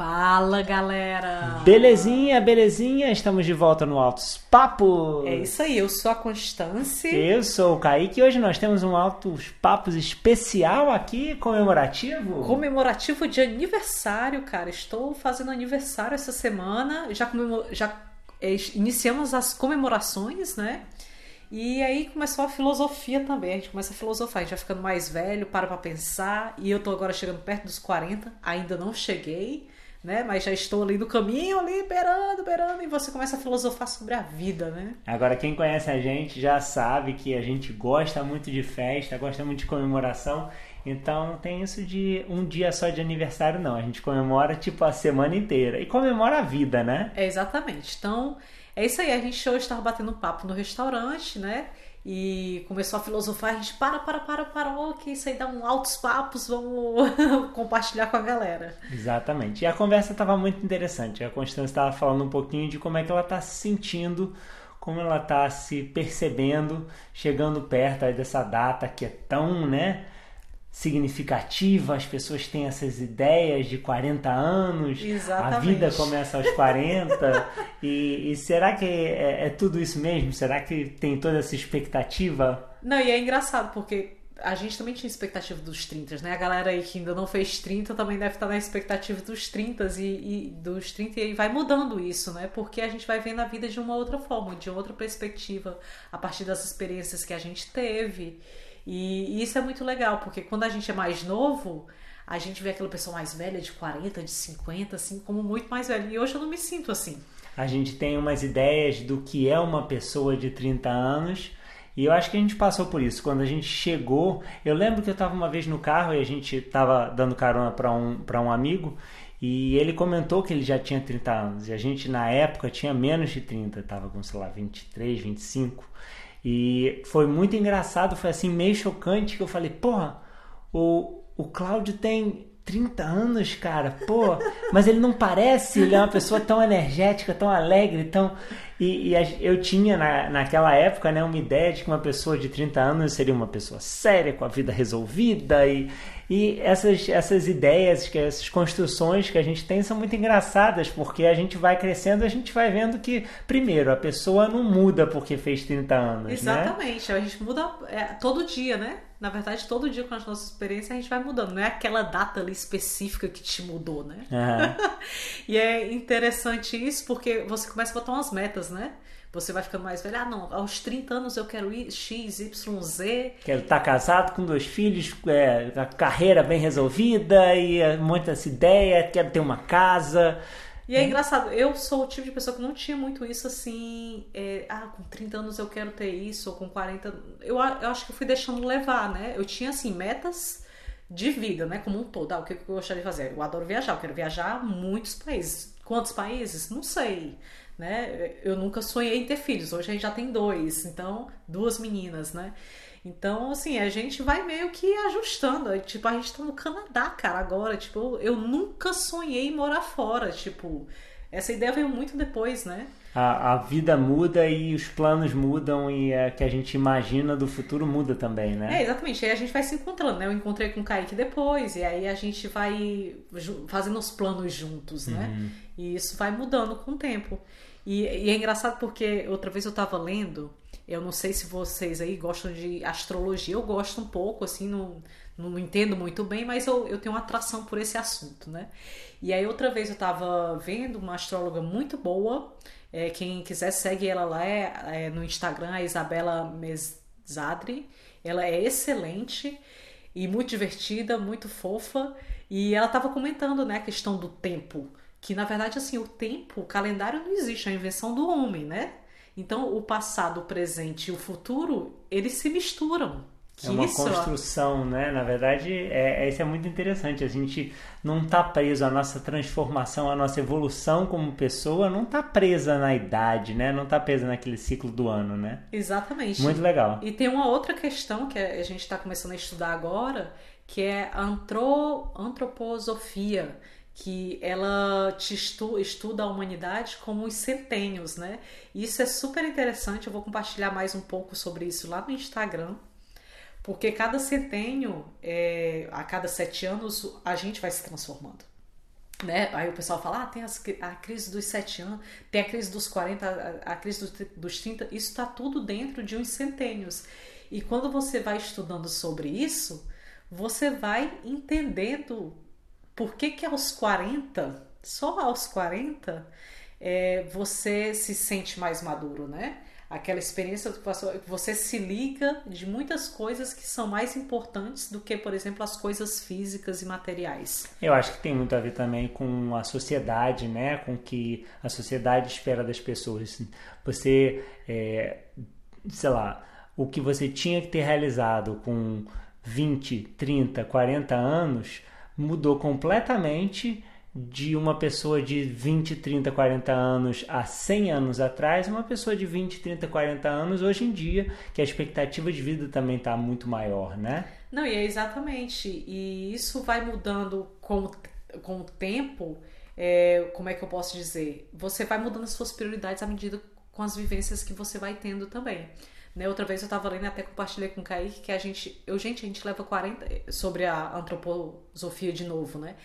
Fala, galera! Belezinha, belezinha, estamos de volta no Altos Papos. É isso aí, eu sou a Constância. Eu sou o Kaique e hoje nós temos um Altos Papos especial aqui, comemorativo. Comemorativo de aniversário, cara. Estou fazendo aniversário essa semana. Já, comemor... já é, iniciamos as comemorações, né? E aí começou a filosofia também. A gente começa a filosofar, a gente vai ficando mais velho, para pra pensar. E eu tô agora chegando perto dos 40, ainda não cheguei, né? Mas já estou ali no caminho, ali, beirando, beirando. E você começa a filosofar sobre a vida, né? Agora, quem conhece a gente já sabe que a gente gosta muito de festa, gosta muito de comemoração. Então não tem isso de um dia só de aniversário, não. A gente comemora tipo a semana inteira. E comemora a vida, né? É, exatamente. Então. É isso aí, a gente hoje estava batendo papo no restaurante, né? E começou a filosofar, a gente para, para, para, parou, que isso aí dá um altos papos, vamos compartilhar com a galera. Exatamente. E a conversa estava muito interessante. A Constância estava falando um pouquinho de como é que ela está se sentindo, como ela está se percebendo, chegando perto dessa data que é tão, né? Significativa, as pessoas têm essas ideias de 40 anos, Exatamente. a vida começa aos 40, e, e, será que é, é, tudo isso mesmo? Será que tem toda essa expectativa? Não, e é engraçado, porque a gente também tinha expectativa dos 30, né? A galera aí que ainda não fez 30 também deve estar na expectativa dos 30 e, e dos 30 e vai mudando isso, né? Porque a gente vai vendo a vida de uma outra forma, de outra perspectiva, a partir das experiências que a gente teve. E, isso é muito legal, porque quando a gente é mais novo, a gente vê aquela pessoa mais velha, de 40, de 50, assim, como muito mais velha. E hoje eu não me sinto assim. A gente tem umas ideias do que é uma pessoa de 30 anos. E eu acho que a gente passou por isso. Quando a gente chegou, eu lembro que eu estava uma vez no carro e a gente estava dando carona para um, um amigo e ele comentou que ele já tinha 30 anos. E a gente, na época, tinha menos de 30, estava com, sei lá, 23, 25. E foi muito engraçado, foi assim, meio chocante que eu falei, porra, o, o Cláudio tem 30 anos, cara, pô, mas ele não parece, ele é uma pessoa tão energética, tão alegre, tão. E, e, eu tinha na, naquela época né, uma ideia de que uma pessoa de 30 anos seria uma pessoa séria, com a vida resolvida e, e essas, essas ideias, que essas construções que a gente tem são muito engraçadas, porque a gente vai crescendo, a gente vai vendo que, primeiro, a pessoa não muda porque fez 30 anos. Né? Exatamente, né? a gente muda é, todo dia, né? Na verdade, todo dia com as nossas experiências a gente vai mudando. Não é aquela data ali específica que te mudou, né? Uhum. e é interessante isso porque você começa a botar umas metas, né? Você vai ficando mais velho. Ah, não, aos 30 anos eu quero ir X, Y, Z. Quero estar casado com dois filhos, é, a carreira bem resolvida e é, muitas ideias, quero ter uma casa. E é engraçado, eu sou o tipo de pessoa que não tinha muito isso assim, é, ah, com 30 anos eu quero ter isso, ou com 40. Eu, eu acho que eu fui deixando levar, né? Eu tinha assim, metas de vida, né? Como um todo. Ah, o que eu gostaria de fazer? Eu adoro viajar, eu quero viajar a muitos países. Quantos países? Não sei né? Eu nunca sonhei em ter filhos, hoje a gente já tem dois, então, duas meninas, né? Então, assim, a gente vai meio que ajustando. Tipo, a gente tá no Canadá, cara, agora. Tipo, eu nunca sonhei em morar fora. Tipo, essa ideia veio muito depois, né? A, a vida muda e os planos mudam e é que a gente imagina do futuro muda também, né? É, exatamente. Aí a gente vai se encontrando, né? Eu encontrei com o Kaique depois e aí a gente vai fazendo os planos juntos, né? Uhum. E isso vai mudando com o tempo. E, e, é engraçado porque outra vez eu estava lendo, eu não sei se vocês aí gostam de astrologia, eu gosto um pouco, assim, não, não entendo muito bem, mas eu, eu tenho uma atração por esse assunto, né? E aí outra vez eu estava vendo uma astróloga muito boa, é, quem quiser segue ela lá é, é no Instagram, a Isabela Mesadri, ela é excelente e muito divertida, muito fofa, e ela estava comentando, né, a questão do tempo, que na verdade assim o tempo, o calendário não existe, é a invenção do homem, né? Então o passado, o presente e o futuro eles se misturam. Que é uma isso, construção, ó. né? Na verdade, é, é, isso é muito interessante. A gente não está preso à nossa transformação, à nossa evolução como pessoa, não está presa na idade, né? Não está presa naquele ciclo do ano, né? Exatamente. Muito legal. E tem uma outra questão que a gente está começando a estudar agora, que é a antro, antroposofia que ela te estu, estuda a humanidade como os centênios, né? Isso é super interessante, eu vou compartilhar mais um pouco sobre isso lá no Instagram, porque cada centênio, é, a cada sete anos, a gente vai se transformando. né? Aí o pessoal fala, ah, tem as, a crise dos 7 anos, tem a crise dos 40, a, a crise dos, dos 30, isso está tudo dentro de uns centênios. E quando você vai estudando sobre isso, você vai entendendo por que que aos 40, só aos 40, é, você se sente mais maduro, né? aquela experiência que você se liga de muitas coisas que são mais importantes do que, por exemplo, as coisas físicas e materiais. Eu acho que tem muito a ver também com a sociedade, né? Com o que a sociedade espera das pessoas. Você, é, sei lá, o que você tinha que ter realizado com 20, 30, 40 anos mudou completamente de uma pessoa de 20, 30, 40 anos há 100 anos atrás, uma pessoa de 20, 30, 40 anos hoje em dia, que a expectativa de vida também está muito maior, né? Não, e é exatamente. E isso vai mudando com, com o tempo. É, como é que eu posso dizer? Você vai mudando as suas prioridades à medida com as vivências que você vai tendo também. Né, outra vez eu estava lendo até compartilhei com o Kaique que a gente, eu gente, a gente leva 40 sobre a antroposofia de novo, né?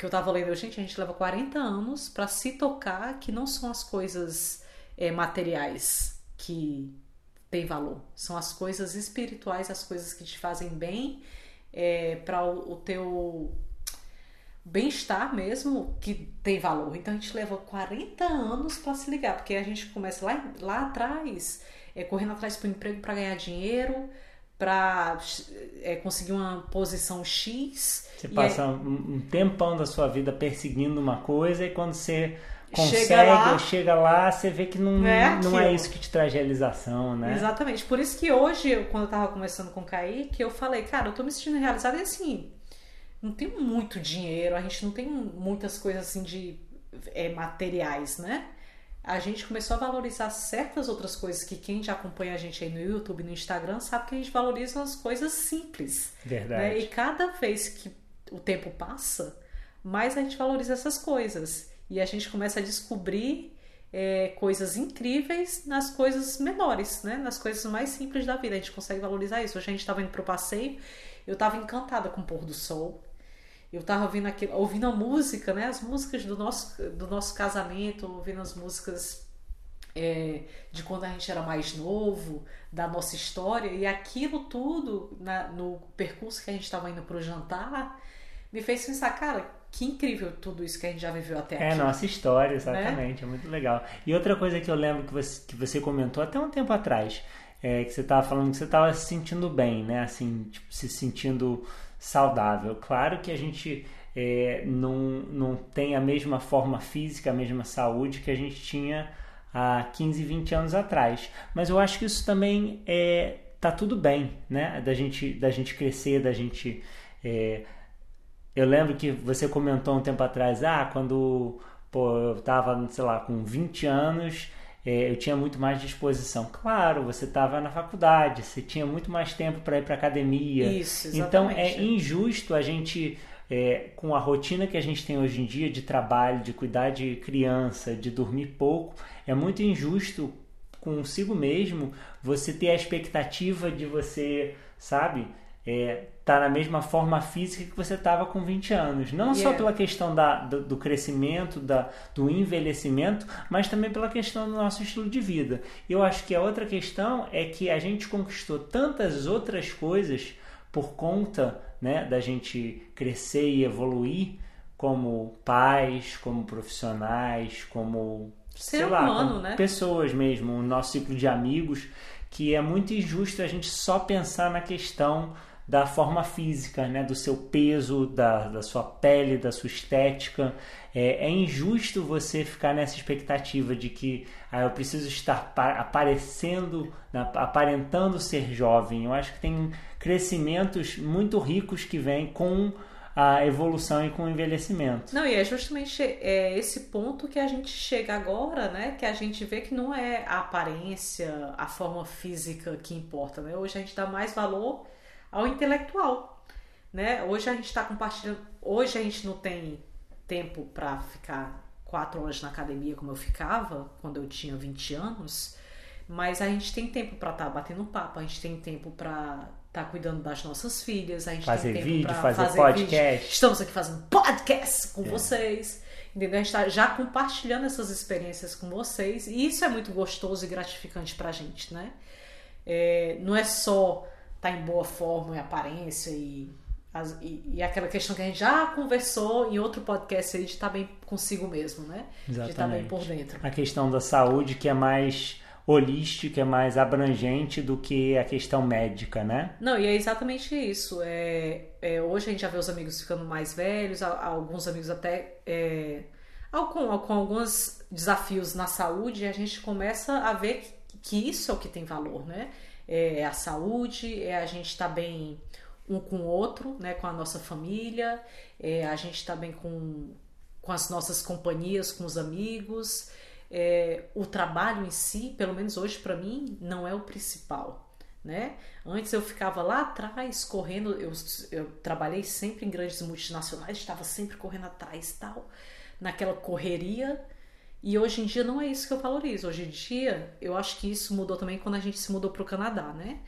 que eu tava lendo, gente, a gente leva 40 anos para se tocar que não são as coisas é, materiais que têm valor, são as coisas espirituais, as coisas que te fazem bem é, para o, o teu bem-estar mesmo que tem valor. Então a gente leva 40 anos para se ligar, porque a gente começa lá, lá atrás, é, correndo atrás para o emprego para ganhar dinheiro, para é, conseguir uma posição X. Você passa um tempão da sua vida perseguindo uma coisa e quando você consegue, chega lá, chega lá você vê que não é, não é isso que te traz realização, né? Exatamente. Por isso que hoje, quando eu tava conversando com o Kaique, eu falei, cara, eu tô me sentindo realizada e assim, não tem muito dinheiro, a gente não tem muitas coisas assim de é, materiais, né? a gente começou a valorizar certas outras coisas que quem já acompanha a gente aí no YouTube, no Instagram, sabe que a gente valoriza as coisas simples. Verdade. Né? E cada vez que o tempo passa, mais a gente valoriza essas coisas. E a gente começa a descobrir é, coisas incríveis nas coisas menores, né? nas coisas mais simples da vida. A gente consegue valorizar isso. Hoje a gente estava indo para o passeio, eu estava encantada com o pôr do sol eu tava ouvindo aquilo, ouvindo a música, né? As músicas do nosso, do nosso casamento, ouvindo as músicas é, de quando a gente era mais novo, da nossa história, e aquilo tudo na, no percurso que a gente estava indo pro jantar me fez pensar, cara, que incrível tudo isso que a gente já viveu até é, aqui. É, nossa história, exatamente, né? é muito legal. E outra coisa que eu lembro que você, que você comentou até um tempo atrás, é que você estava falando que você estava se sentindo bem, né? Assim, tipo, se sentindo saudável. Claro que a gente é, não, não tem a mesma forma física, a mesma saúde que a gente tinha há 15, 20 anos atrás. Mas eu acho que isso também é, tá tudo bem, né? Da gente, da gente crescer, da gente. É... eu lembro que você comentou um tempo atrás, ah, quando pô, eu tava, sei lá, com 20 anos é, eu tinha muito mais disposição. Claro, você estava na faculdade, você tinha muito mais tempo para ir para academia. Isso, exatamente. Então é injusto a gente, é, com a rotina que a gente tem hoje em dia de trabalho, de cuidar de criança, de dormir pouco, é muito injusto consigo mesmo você ter a expectativa de você, sabe, é, tá na mesma forma física que você estava com 20 anos. Não yeah. só pela questão da, do, do, crescimento, da, do envelhecimento, mas também pela questão do nosso estilo de vida. Eu acho que a outra questão é que a gente conquistou tantas outras coisas por conta né, da gente crescer e evoluir como pais, como profissionais, como Ser sei humano, lá, como né? pessoas mesmo, o nosso ciclo de amigos, que é muito injusto a gente só pensar na questão da forma física, né? do seu peso, da, da sua pele, da sua estética. É, é, injusto você ficar nessa expectativa de que ah, eu preciso estar aparecendo, aparentando ser jovem. Eu acho que tem crescimentos muito ricos que vêm com a evolução e com o envelhecimento. Não, e é justamente é, esse ponto que a gente chega agora, né? Que a gente vê que não é a aparência, a forma física que importa, né? Hoje a gente dá mais valor ao intelectual. Né? Hoje a gente está compartilhando. Hoje a gente não tem tempo para ficar quatro horas na academia como eu ficava quando eu tinha 20 anos, mas a gente tem tempo para estar tá batendo papo, a gente tem tempo para tá cuidando das nossas filhas, a gente fazer tem vídeo, pra fazer, fazer podcast. Vídeo. Estamos aqui fazendo podcast com é. vocês. Entendeu? A gente tá já compartilhando essas experiências com vocês. E isso é muito gostoso e gratificante pra gente, né? É, não é só estar tá em boa forma e aparência e, e, e, aquela questão que a gente já conversou em outro podcast aí de estar tá bem consigo mesmo, né? Exatamente. De estar tá bem por dentro. A questão da saúde que é mais holística, é mais abrangente do que a questão médica, né? Não, e é exatamente isso. É, é hoje a gente já vê os amigos ficando mais velhos, alguns amigos até é, com, com alguns desafios na saúde, a gente começa a ver que, que isso é o que tem valor, né? É a saúde, é a gente estar tá bem um com o outro, né? Com a nossa família, é a gente estar tá bem com, com as nossas companhias, com os amigos é, o trabalho em si, pelo menos hoje para mim, não é o principal. Né? Antes eu ficava lá atrás correndo, eu, eu trabalhei sempre em grandes multinacionais, estava sempre correndo atrás tal, naquela correria. E hoje em dia não é isso que eu valorizo. Hoje em dia eu acho que isso mudou também quando a gente se mudou para o Canadá, né?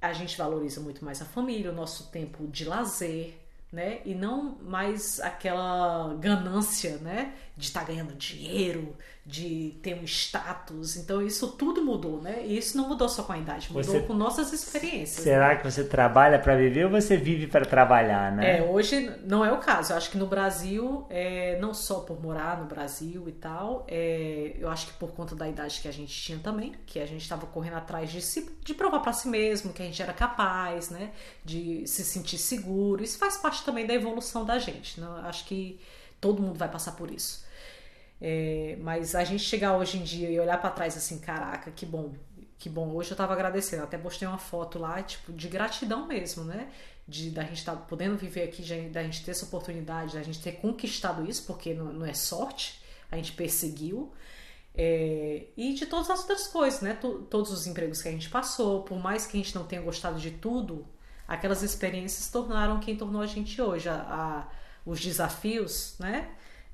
A gente valoriza muito mais a família, o nosso tempo de lazer, né? E não mais aquela ganância, né? De estar tá ganhando dinheiro, de ter um status. Então isso tudo mudou, né? E isso não mudou só com a idade, mudou você... com nossas experiências. Será né? que você trabalha para viver ou você vive para trabalhar, né? É, hoje não é o caso. Eu acho que no Brasil, é, não só por morar no Brasil e tal, é, eu acho que por conta da idade que a gente tinha também, que a gente estava correndo atrás de, de provar para si mesmo que a gente era capaz, né? De se sentir seguro. Isso faz parte também da evolução da gente. Né? Eu acho que todo mundo vai passar por isso. É, mas a gente chegar hoje em dia e olhar para trás assim, caraca, que bom, que bom. Hoje eu tava agradecendo, até postei uma foto lá, tipo, de gratidão mesmo, né? De da gente estar tá podendo viver aqui, de, da gente ter essa oportunidade, da gente ter conquistado isso, porque não, não é sorte, a gente perseguiu. É, e de todas as outras coisas, né? todos os empregos que a gente passou, por mais que a gente não tenha gostado de tudo, aquelas experiências tornaram quem tornou a gente hoje. A, a, os desafios, né?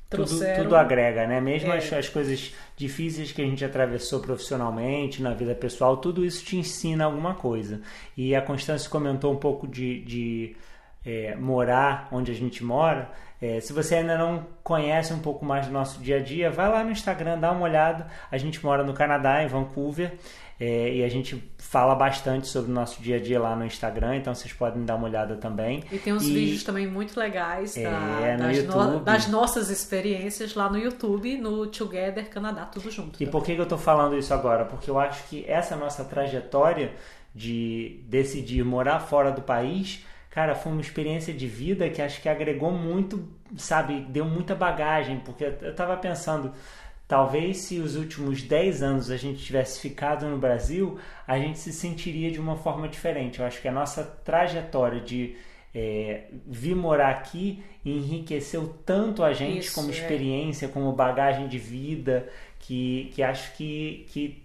Trouxeram... Tudo, tudo agrega, né? Mesmo é. as, as, coisas difíceis que a gente atravessou profissionalmente, na vida pessoal, tudo isso te ensina alguma coisa. E a Constância comentou um pouco de, de é, morar onde a gente mora. É, se você ainda não conhece um pouco mais do nosso dia a dia, vai lá no Instagram, dá uma olhada. A gente mora no Canadá, em Vancouver. É, e a gente fala bastante sobre o nosso dia a dia lá no Instagram, então vocês podem dar uma olhada também. E tem uns e... vídeos também muito legais é, da, das, no, das, nossas experiências lá no YouTube, no Together Canadá, tudo junto. E também. por que, que eu estou falando isso agora? Porque eu acho que essa nossa trajetória de decidir morar fora do país, cara, foi uma experiência de vida que acho que agregou muito, sabe, deu muita bagagem, porque eu estava pensando Talvez se os últimos 10 anos a gente tivesse ficado no Brasil, a gente se sentiria de uma forma diferente. Eu acho que a nossa trajetória de é, vir morar aqui enriqueceu tanto a gente Isso, como é. experiência, é. como bagagem de vida, que, que acho que, que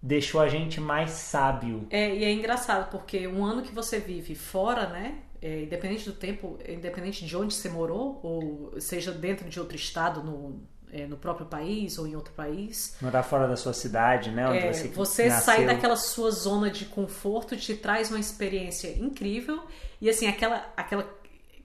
deixou a gente mais sábio. É, e é engraçado, porque um ano que você vive fora, né? É, independente do tempo, independente de onde você morou, ou seja dentro de outro estado, no, é, no próprio país ou em outro país. Morar fora da sua cidade, né? É, você você sai daquela sua zona de conforto, te traz uma experiência incrível e assim, aquela, aquela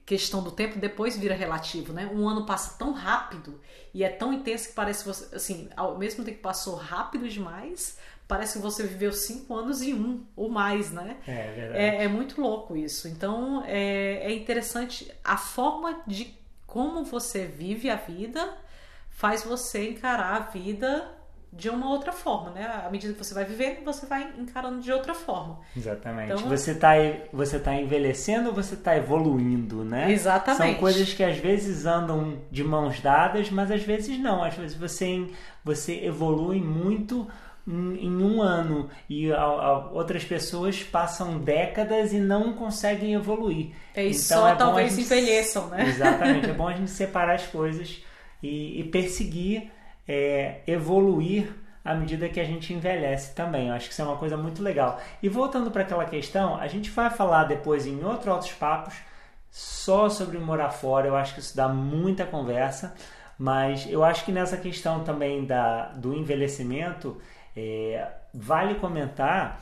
questão do tempo depois vira relativo, né? Um ano passa tão rápido e é tão intenso que parece você, assim, ao mesmo tempo que passou rápido demais, parece que você viveu cinco anos em um ou mais, né? É, é verdade. É, é muito louco isso. Então é, é interessante a forma de como você vive a vida faz você encarar a vida de uma outra forma, né? À medida que você vai vivendo, você vai encarando de outra forma. Exatamente. Então, você está você tá envelhecendo ou você está evoluindo, né? Exatamente. São coisas que às vezes andam de mãos dadas, mas às vezes não. Às vezes você, você evolui muito em um ano e a, a, outras pessoas passam décadas e não conseguem evoluir. É, e então, só é talvez gente, envelheçam, né? Exatamente. é bom a gente separar as coisas e, e perseguir é, evoluir à medida que a gente envelhece também. Eu acho que isso é uma coisa muito legal. E voltando para aquela questão, a gente vai falar depois em outros outros papos só sobre morar fora. Eu acho que isso dá muita conversa, mas eu acho que nessa questão também da, do envelhecimento é, vale comentar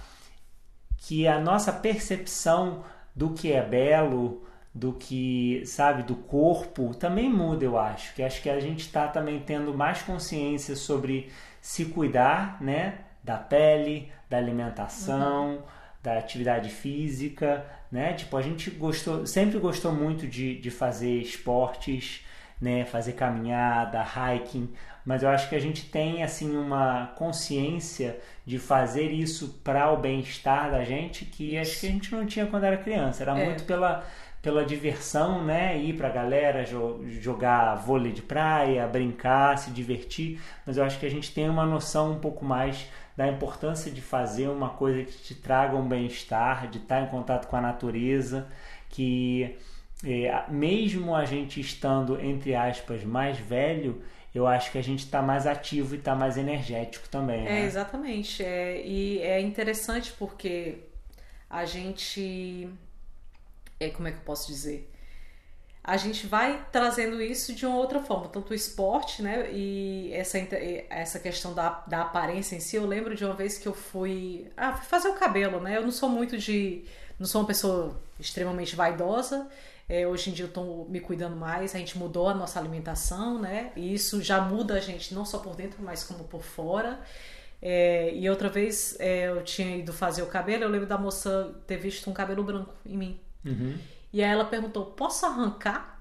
que a nossa percepção do que é belo, do que, sabe, do corpo, também muda, eu acho. Que acho que a gente está também tendo mais consciência sobre se cuidar, né? Da pele, da alimentação, uhum. da atividade física, né? Tipo, a gente gostou, sempre gostou muito de, de fazer esportes, né? Fazer caminhada, hiking, mas eu acho que a gente tem assim uma consciência de fazer isso para o bem-estar da gente que acho que a gente não tinha quando era criança. Era é. muito pela pela diversão, né? Ir pra galera jo jogar vôlei de praia, brincar, se divertir. Mas eu acho que a gente tem uma noção um pouco mais da importância de fazer uma coisa que te traga um bem-estar, de estar em contato com a natureza, que é, mesmo a gente estando, entre aspas, mais velho, eu acho que a gente está mais ativo e está mais energético também. É, né? exatamente. É, e é interessante porque a gente. É, como é que eu posso dizer? A gente vai trazendo isso de uma outra forma, tanto o esporte, né? E essa, essa questão da, da aparência em si. Eu lembro de uma vez que eu fui, ah, fui fazer o cabelo, né? Eu não sou muito de. Não sou uma pessoa extremamente vaidosa. É, hoje em dia eu estou me cuidando mais, a gente mudou a nossa alimentação, né? E isso já muda a gente não só por dentro, mas como por fora. É, e outra vez é, eu tinha ido fazer o cabelo, eu lembro da moça ter visto um cabelo branco em mim. Uhum. E aí ela perguntou: posso arrancar?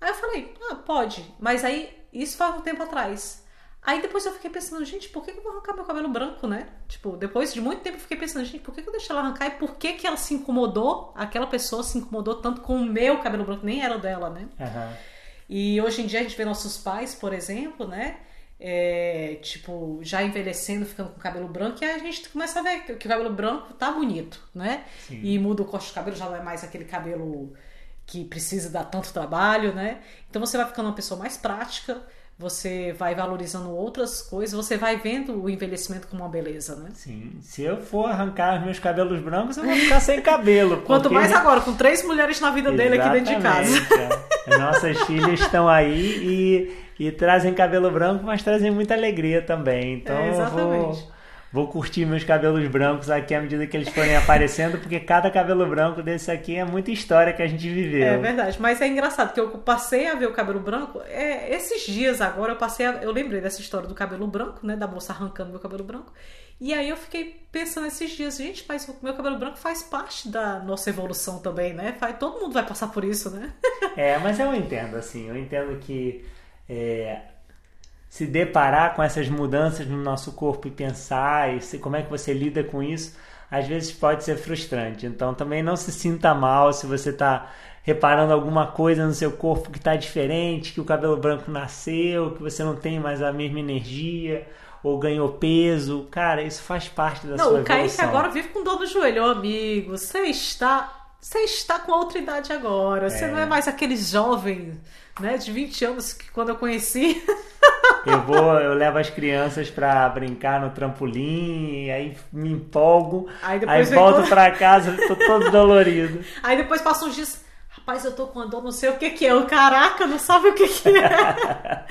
Aí eu falei: ah, pode. Mas aí, isso faz um tempo atrás. Aí depois eu fiquei pensando, gente, por que eu vou arrancar meu cabelo branco, né? Tipo, depois de muito tempo eu fiquei pensando, gente, por que eu deixei ela arrancar e por que, que ela se incomodou, aquela pessoa se incomodou tanto com o meu cabelo branco, nem era o dela, né? Uhum. E hoje em dia a gente vê nossos pais, por exemplo, né? É, tipo, já envelhecendo, ficando com cabelo branco, e aí a gente começa a ver que o cabelo branco tá bonito, né? Sim. E muda o corte do cabelo, já não é mais aquele cabelo que precisa dar tanto trabalho, né? Então você vai ficando uma pessoa mais prática você vai valorizando outras coisas, você vai vendo o envelhecimento como uma beleza, né? Sim. Se eu for arrancar os meus cabelos brancos, eu vou ficar sem cabelo. Porque... Quanto mais agora, com três mulheres na vida dele aqui dentro de casa. É. Nossas filhas estão aí e, e trazem cabelo branco, mas trazem muita alegria também. Então é, exatamente. eu vou Vou curtir meus cabelos brancos aqui à medida que eles forem aparecendo, porque cada cabelo branco desse aqui é muita história que a gente viveu. É verdade, mas é engraçado que eu passei a ver o cabelo branco. É, esses dias agora eu passei a, eu lembrei dessa história do cabelo branco, né, da moça arrancando meu cabelo branco. E aí eu fiquei pensando esses dias, gente, mas o meu cabelo branco faz parte da nossa evolução também, né? Faz, todo mundo vai passar por isso, né? é, mas eu entendo assim, eu entendo que é, se deparar com essas mudanças no nosso corpo e pensar e se, como é que você lida com isso, às vezes pode ser frustrante. Então também não se sinta mal se você está reparando alguma coisa no seu corpo que está diferente, que o cabelo branco nasceu, que você não tem mais a mesma energia ou ganhou peso. Cara, isso faz parte da não, sua evolução. Não, o Kaique agora vive com dor no joelho. Ô, amigo, você está... Você está com outra idade agora. Você é. não é mais aquele jovem, né, de 20 anos que quando eu conheci... Eu vou, eu levo as crianças para brincar no trampolim, aí me empolgo, aí, aí volto todo... para casa, tô todo dolorido. Aí depois passa uns dias, rapaz, eu tô com a dor, não sei o que que é. Eu, caraca, não sabe o que que é.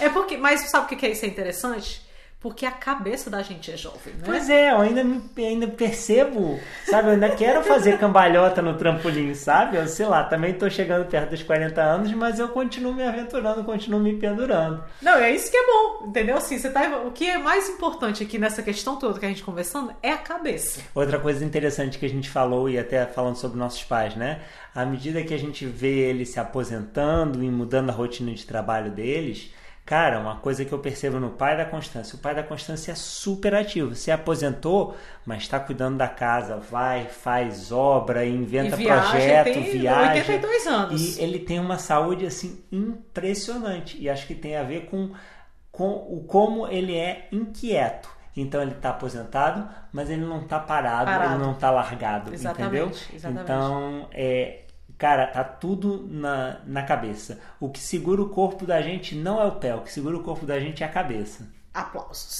é porque, mas sabe o que que é isso é interessante? Porque a cabeça da gente é jovem, né? Pois é, eu ainda, ainda percebo, sabe? Eu ainda quero fazer cambalhota no trampolim, sabe? Eu sei lá, também tô chegando perto dos 40 anos, mas eu continuo me aventurando, continuo me pendurando. Não, é isso que é bom, entendeu? Assim, você tá, o que é mais importante aqui nessa questão toda que a gente conversando é a cabeça. Outra coisa interessante que a gente falou, e até falando sobre nossos pais, né? À medida que a gente vê eles se aposentando e mudando a rotina de trabalho deles Cara, uma coisa que eu percebo no pai da Constância, o pai da Constância é super ativo. Se aposentou, mas está cuidando da casa, vai, faz obra, inventa viaja, projeto, tem viaja. 82 anos. E ele tem uma saúde assim impressionante. E acho que tem a ver com, com o como ele é inquieto. Então ele está aposentado, mas ele não está parado, parado, ele não está largado, exatamente, entendeu? Exatamente. Então é, Cara, tá tudo na, na cabeça. O que segura o corpo da gente não é o pé, o que segura o corpo da gente é a cabeça. Aplausos.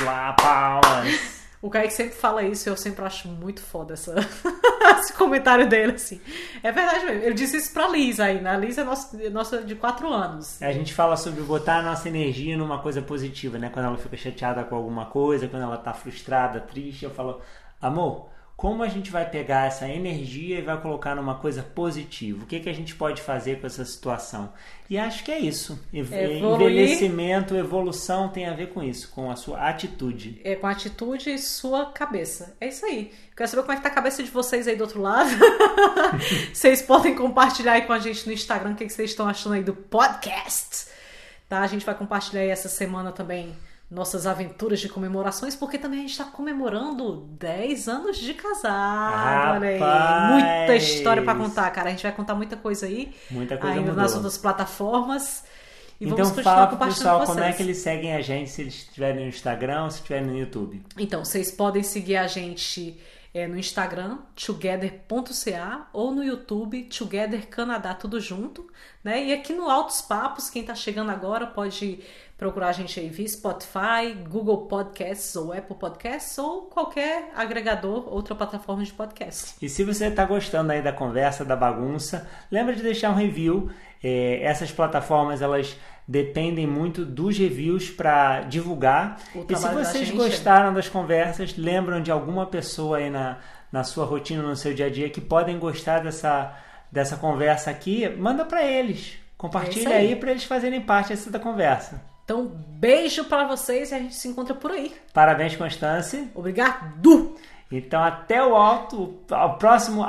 Lá, palmas. O Kaique sempre fala isso e eu sempre acho muito foda essa... esse comentário dele, assim. É verdade mesmo. Ele disse isso pra Liz aí, né? A Liz é nossa, nossa de 4 anos. A gente fala sobre botar a nossa energia numa coisa positiva, né? Quando ela fica chateada com alguma coisa, quando ela tá frustrada, triste, eu falo, amor, como a gente vai pegar essa energia e vai colocar numa coisa positiva? O que, que a gente pode fazer com essa situação? E acho que é isso. Evoluir. Envelhecimento, evolução tem a ver com isso, com a sua atitude. É, com a atitude e sua cabeça. É isso aí. Quero saber como é que tá a cabeça de vocês aí do outro lado. vocês podem compartilhar aí com a gente no Instagram o que, que vocês estão achando aí do podcast. Tá? A gente vai compartilhar aí essa semana também nossas aventuras de comemorações, porque também a gente está comemorando 10 anos de casado. Olha aí. Muita história para contar, cara. A gente vai contar muita coisa aí. Muita coisa ainda mudou. nas outras plataformas. E então vamos fala pro pessoal como é que eles seguem a gente, se eles estiverem no Instagram ou se estiverem no YouTube. Então, vocês podem seguir a gente é, no Instagram, together.ca, ou no YouTube, Together Canadá, tudo junto. Né? E aqui no Altos Papos, quem está chegando agora pode procurar a gente aí via Spotify, Google Podcasts ou Apple Podcasts ou qualquer agregador, outra plataforma de podcast. E se você está gostando aí da conversa, da bagunça, lembra de deixar um review. É, essas plataformas elas dependem muito dos reviews para divulgar. E se vocês gostaram das conversas, lembram de alguma pessoa aí na, na sua rotina, no seu dia a dia, que podem gostar dessa, dessa conversa aqui, manda para eles. Compartilha é aí, aí para eles fazerem parte dessa conversa. Então, beijo para vocês e a gente se encontra por aí. Parabéns, Constância. Obrigado. Então, até o alto, ao próximo